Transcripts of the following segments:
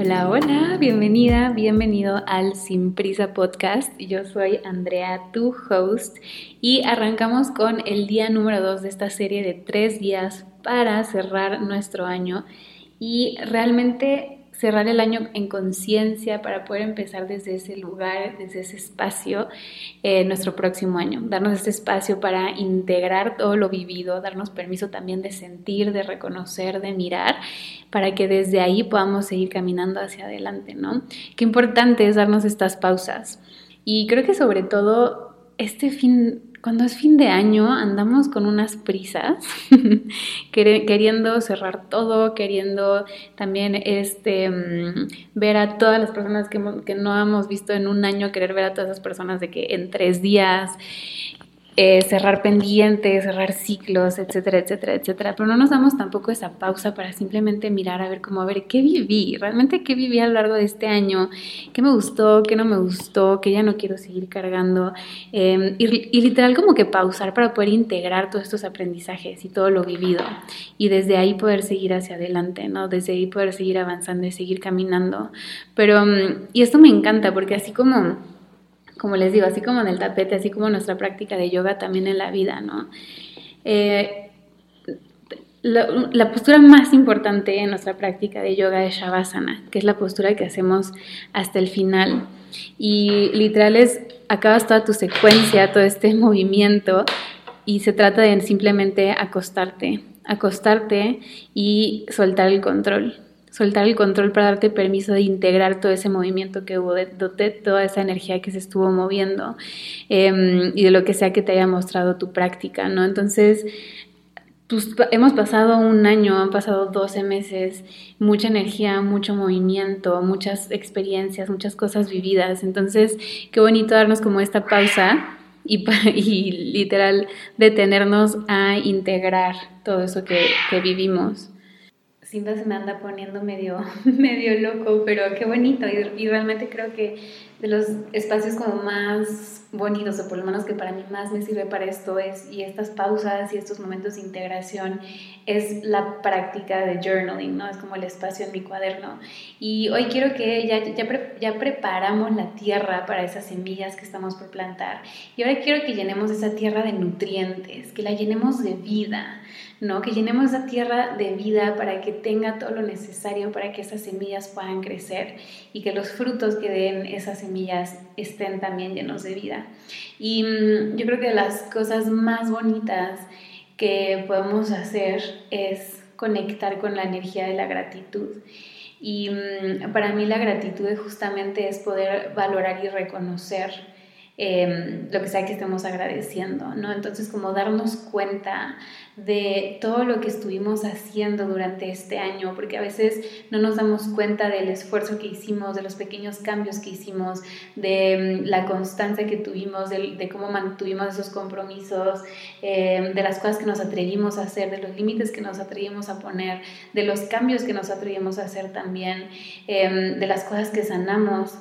Hola, hola, bienvenida, bienvenido al Sin Prisa Podcast. Yo soy Andrea, tu host, y arrancamos con el día número 2 de esta serie de tres días para cerrar nuestro año. Y realmente cerrar el año en conciencia para poder empezar desde ese lugar, desde ese espacio, eh, nuestro próximo año. Darnos este espacio para integrar todo lo vivido, darnos permiso también de sentir, de reconocer, de mirar, para que desde ahí podamos seguir caminando hacia adelante, ¿no? Qué importante es darnos estas pausas. Y creo que sobre todo este fin cuando es fin de año andamos con unas prisas, queriendo cerrar todo, queriendo también este, mm, ver a todas las personas que, que, no hemos visto en un año, querer ver a todas esas personas de que en tres días, eh, cerrar pendientes, cerrar ciclos, etcétera, etcétera, etcétera. Pero no nos damos tampoco esa pausa para simplemente mirar a ver cómo, a ver, ¿qué viví? ¿Realmente qué viví a lo largo de este año? ¿Qué me gustó? ¿Qué no me gustó? ¿Qué ya no quiero seguir cargando? Y, y, literal como que pausar para poder integrar todos estos aprendizajes y todo lo vivido. Y desde ahí poder seguir hacia adelante, ¿no? Desde ahí poder seguir avanzando y seguir caminando. Pero, mm, y esto me encanta porque así como como les digo, así como en el tapete, así como nuestra práctica de yoga también en la vida, ¿no? Eh, la, postura más importante en nuestra práctica de yoga es Shavasana, que es la postura que hacemos hasta el final. Y literal es, acabas toda tu secuencia, todo este movimiento, y se trata de simplemente acostarte, acostarte y soltar el control soltar el control para darte permiso de integrar todo ese movimiento que hubo, de, toda esa energía que se estuvo moviendo em, y de lo que sea que te haya mostrado tu práctica, ¿no? Entonces, pues, hemos pasado un año, han pasado 12 meses, mucha energía, mucho movimiento, muchas experiencias, muchas cosas vividas. Entonces, qué bonito darnos como esta pausa y, y literal detenernos a integrar todo eso que, que vivimos. Cinta se me anda poniendo medio, medio loco, pero qué bonito. Y, realmente creo que de los espacios como más bonitos, o por lo menos que para mí más me sirve para esto, es, y estas pausas y estos momentos de integración, es la práctica de journaling, ¿no? Es como el espacio en mi cuaderno. Y hoy quiero que ya, ya, ya preparamos la tierra para esas semillas que estamos por plantar. Y ahora quiero que llenemos esa tierra de nutrientes, que la llenemos de vida ¿no? Que llenemos esa tierra de vida para que tenga todo lo necesario para que esas semillas puedan crecer y que los frutos que den esas semillas estén también llenos de vida. Y mm, yo creo que las cosas más bonitas que podemos hacer es conectar con la energía de la gratitud. Y mm, para mí la gratitud justamente es poder valorar y reconocer Em, lo que sea que estemos agradeciendo, ¿no? Entonces, como darnos cuenta de todo lo que estuvimos haciendo durante este año, porque a veces no nos damos cuenta del esfuerzo que hicimos, de los pequeños cambios que hicimos, de em, la constancia que tuvimos, de, cómo mantuvimos esos compromisos, em, de las cosas que nos atrevimos a hacer, de los límites que nos atrevimos a poner, de los cambios que nos atrevimos a hacer también, de las cosas que sanamos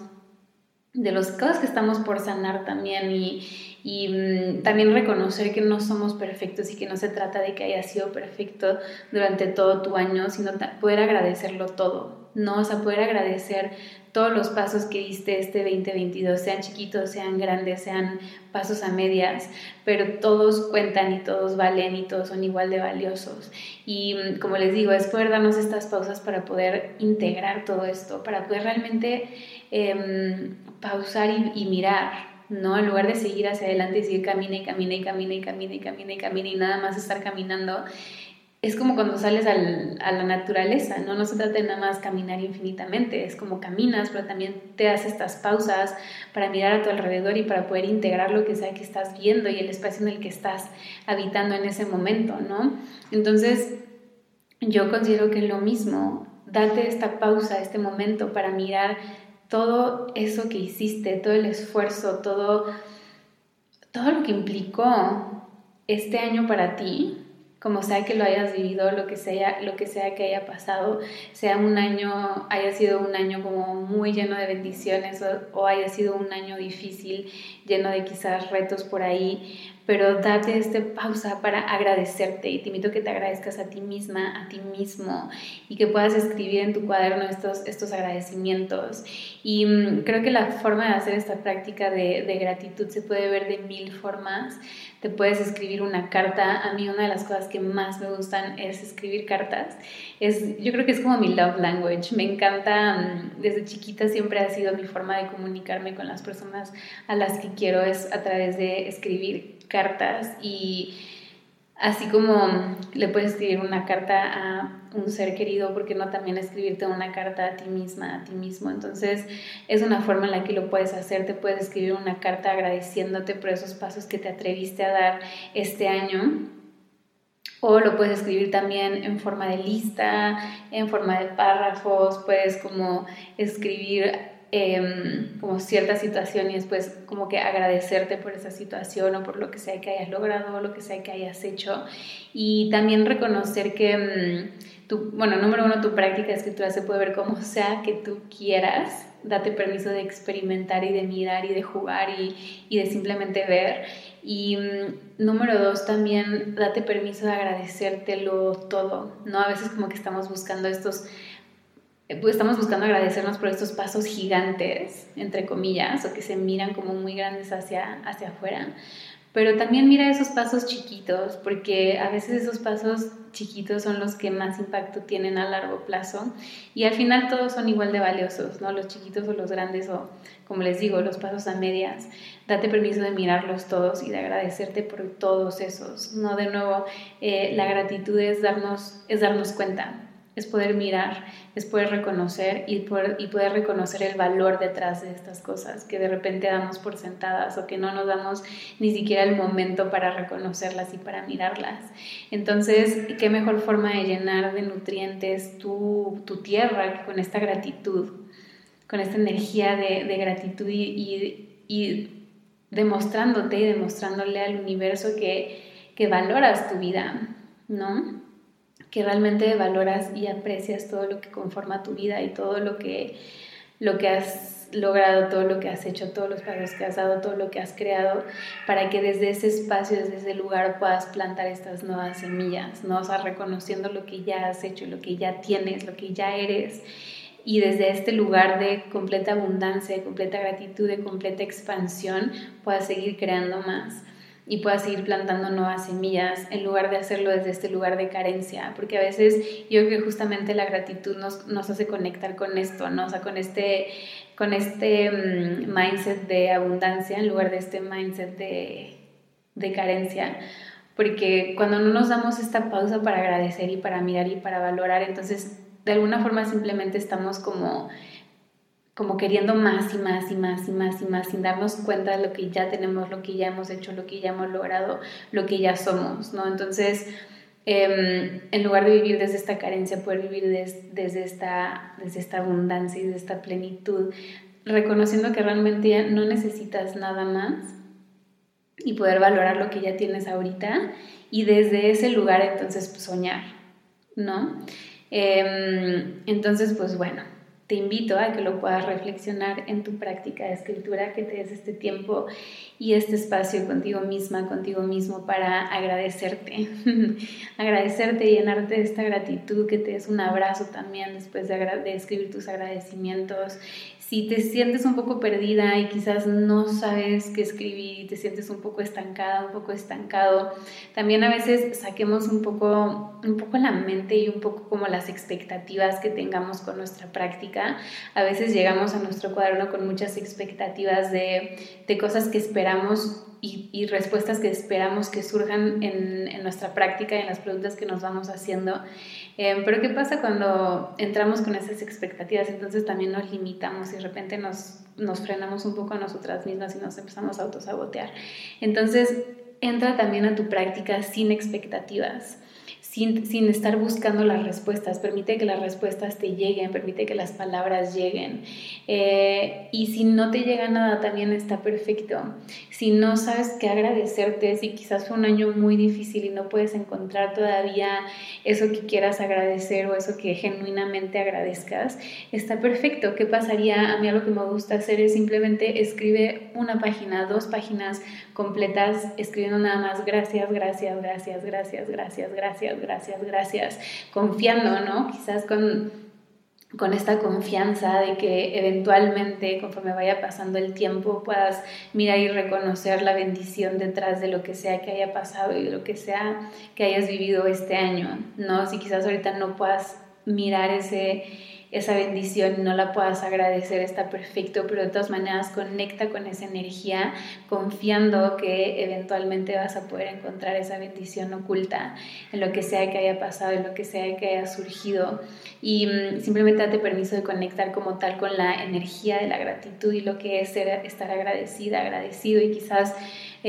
de las cosas que estamos por sanar también y, y mm, también reconocer que no somos perfectos y que no se trata de que haya sido perfecto durante todo tu año, sino poder agradecerlo todo, ¿no? O sea, poder agradecer todos los pasos que diste este 2022, sean chiquitos, sean grandes, sean pasos a medias, pero todos cuentan y todos valen y todos son igual de valiosos. Y mm, como les digo, es poder darnos estas pausas para poder integrar todo esto, para poder realmente Em, pausar y, mirar, ¿no? En lugar de seguir hacia adelante y seguir camina y camina y camina y camina y camina y camina y nada más estar caminando, es como cuando sales al, a la naturaleza, ¿no? No se trata de nada más caminar infinitamente, es como caminas, pero también te das estas pausas para mirar a tu alrededor y para poder integrar lo que sea que estás viendo y el espacio en el que estás habitando en ese momento, ¿no? Entonces, yo considero que lo mismo, date esta pausa, este momento para mirar todo eso que hiciste, todo el esfuerzo, todo, todo lo que implicó este año para ti, como sea que lo hayas vivido, lo que sea, lo que sea que haya pasado, sea un año, haya sido un año como muy lleno de bendiciones o, o haya sido un año difícil, lleno de quizás retos por ahí, pero date esta pausa para agradecerte y te invito a que te agradezcas a ti misma, a ti mismo y que puedas escribir en tu cuaderno estos, estos agradecimientos. Y mm, creo que la forma de hacer esta práctica de, de gratitud se puede ver de mil formas te puedes escribir una carta. A mí una de las cosas que más me gustan es escribir cartas. Es, yo creo que es como mi love language. Me encanta, mm, desde chiquita siempre ha sido mi forma de comunicarme con las personas a las que quiero es a través de escribir cartas y Así como le puedes escribir una carta a un ser querido, porque no también escribirte una carta a ti misma, a ti mismo? Entonces es una forma en la que lo puedes hacer, te puedes escribir una carta agradeciéndote por esos pasos que te atreviste a dar este año. O lo puedes escribir también en forma de lista, en forma de párrafos, puedes como escribir Em, como cierta situación y después como que agradecerte por esa situación o por lo que sea que hayas logrado o lo que sea que hayas hecho y también reconocer que em, tu, bueno, número uno, tu práctica de escritura se puede ver como sea que tú quieras, date permiso de experimentar y de mirar y de jugar y, y de simplemente ver. Y em, número dos, también date permiso de agradecértelo todo, ¿no? A veces como que estamos buscando estos estamos buscando agradecernos por estos pasos gigantes, entre comillas, o que se miran como muy grandes hacia, hacia afuera. Pero también mira esos pasos chiquitos, porque a veces esos pasos chiquitos son los que más impacto tienen a largo plazo y al final todos son igual de valiosos, ¿no? Los chiquitos o los grandes o, como les digo, los pasos a medias. Date permiso de mirarlos todos y de agradecerte por todos esos, ¿no? De nuevo, eh, la gratitud es darnos, es darnos cuenta, es poder mirar, es poder reconocer y poder, y poder reconocer el valor detrás de estas cosas que de repente damos por sentadas o que no nos damos ni siquiera el momento para reconocerlas y para mirarlas. Entonces, ¿qué mejor forma de llenar de nutrientes tu, tu tierra con esta gratitud, con esta energía de, de gratitud y, y, y, demostrándote y demostrándole al universo que, que valoras tu vida, ¿no? Que realmente valoras y aprecias todo lo que conforma tu vida y todo lo que, lo que has logrado, todo lo que has hecho, todos los pasos que has dado, todo lo que has creado, para que desde ese espacio, desde ese lugar puedas plantar estas nuevas semillas, ¿no? O sea, reconociendo lo que ya has hecho, lo que ya tienes, lo que ya eres. Y desde este lugar de completa abundancia, de completa gratitud, de completa expansión, puedas seguir creando más y puedas seguir plantando nuevas semillas en lugar de hacerlo desde este lugar de carencia, porque a veces yo creo que justamente la gratitud nos, nos hace conectar con esto, ¿no? O sea, con este, con este mm, mindset de abundancia en lugar de este mindset de, de carencia, porque cuando no nos damos esta pausa para agradecer y para mirar y para valorar, entonces de alguna forma simplemente estamos como como queriendo más y más y más y más y más, sin darnos cuenta de lo que ya tenemos, lo que ya hemos hecho, lo que ya hemos logrado, lo que ya somos, ¿no? Entonces, em, en lugar de vivir desde esta carencia, poder vivir desde, esta, desde esta abundancia y de esta plenitud, reconociendo que realmente ya no necesitas nada más y poder valorar lo que ya tienes ahorita y desde ese lugar entonces pues, soñar, ¿no? Em, entonces, pues bueno, te invito a que lo puedas reflexionar en tu práctica de escritura, que te des este tiempo y este espacio contigo misma, contigo mismo para agradecerte, agradecerte y llenarte de esta gratitud, que te des un abrazo también después de, de escribir tus agradecimientos si te sientes un poco perdida y quizás no sabes qué escribir y te sientes un poco estancada, un poco estancado, también a veces saquemos un poco, un poco la mente y un poco como las expectativas que tengamos con nuestra práctica. A veces llegamos a nuestro cuaderno con muchas expectativas de, de cosas que esperamos y, respuestas que esperamos que surjan en, en, nuestra práctica y en las preguntas que nos vamos haciendo. Eh, pero ¿qué pasa cuando entramos con esas expectativas? Entonces también nos limitamos y de repente nos, nos frenamos un poco a nosotras mismas y nos empezamos a autosabotear. Entonces entra también a tu práctica sin expectativas sin, estar buscando las respuestas. Permite que las respuestas te lleguen, permite que las palabras lleguen. Eh, y si no te llega nada, también está perfecto. Si no sabes qué agradecerte, si quizás fue un año muy difícil y no puedes encontrar todavía eso que quieras agradecer o eso que genuinamente agradezcas, está perfecto. ¿Qué pasaría? A mí lo que me gusta hacer es simplemente escribe una página, dos páginas completas, escribiendo nada más gracias, gracias, gracias, gracias, gracias, gracias gracias, gracias, confiando, ¿no? Quizás con, con esta confianza de que eventualmente, conforme vaya pasando el tiempo, puedas mirar y reconocer la bendición detrás de lo que sea que haya pasado y de lo que sea que hayas vivido este año, ¿no? Si quizás ahorita no puedas mirar ese esa bendición no la puedas agradecer, está perfecto, pero de todas maneras conecta con esa energía, confiando que eventualmente vas a poder encontrar esa bendición oculta en lo que sea que haya pasado, en lo que sea que haya surgido. Y mm, simplemente date permiso de conectar como tal con la energía de la gratitud y lo que es estar agradecida, agradecido y quizás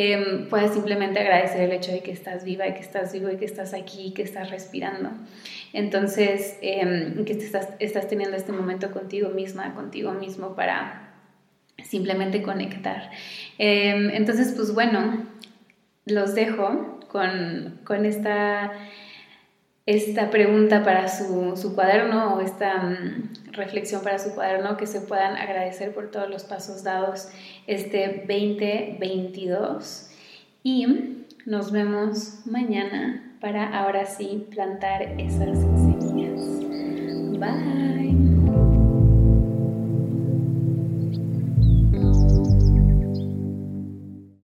em, puedas simplemente agradecer el hecho de que estás viva y que estás vivo y que estás aquí y que estás respirando. Entonces, em, que estás, estás teniendo este momento contigo misma, contigo mismo para simplemente conectar. Em, entonces, pues bueno, los dejo con, con esta, esta pregunta para su, su cuaderno o esta reflexión para su cuaderno, que se puedan agradecer por todos los pasos dados este 2022. Y nos vemos mañana para ahora sí plantar esas semillas. Bye.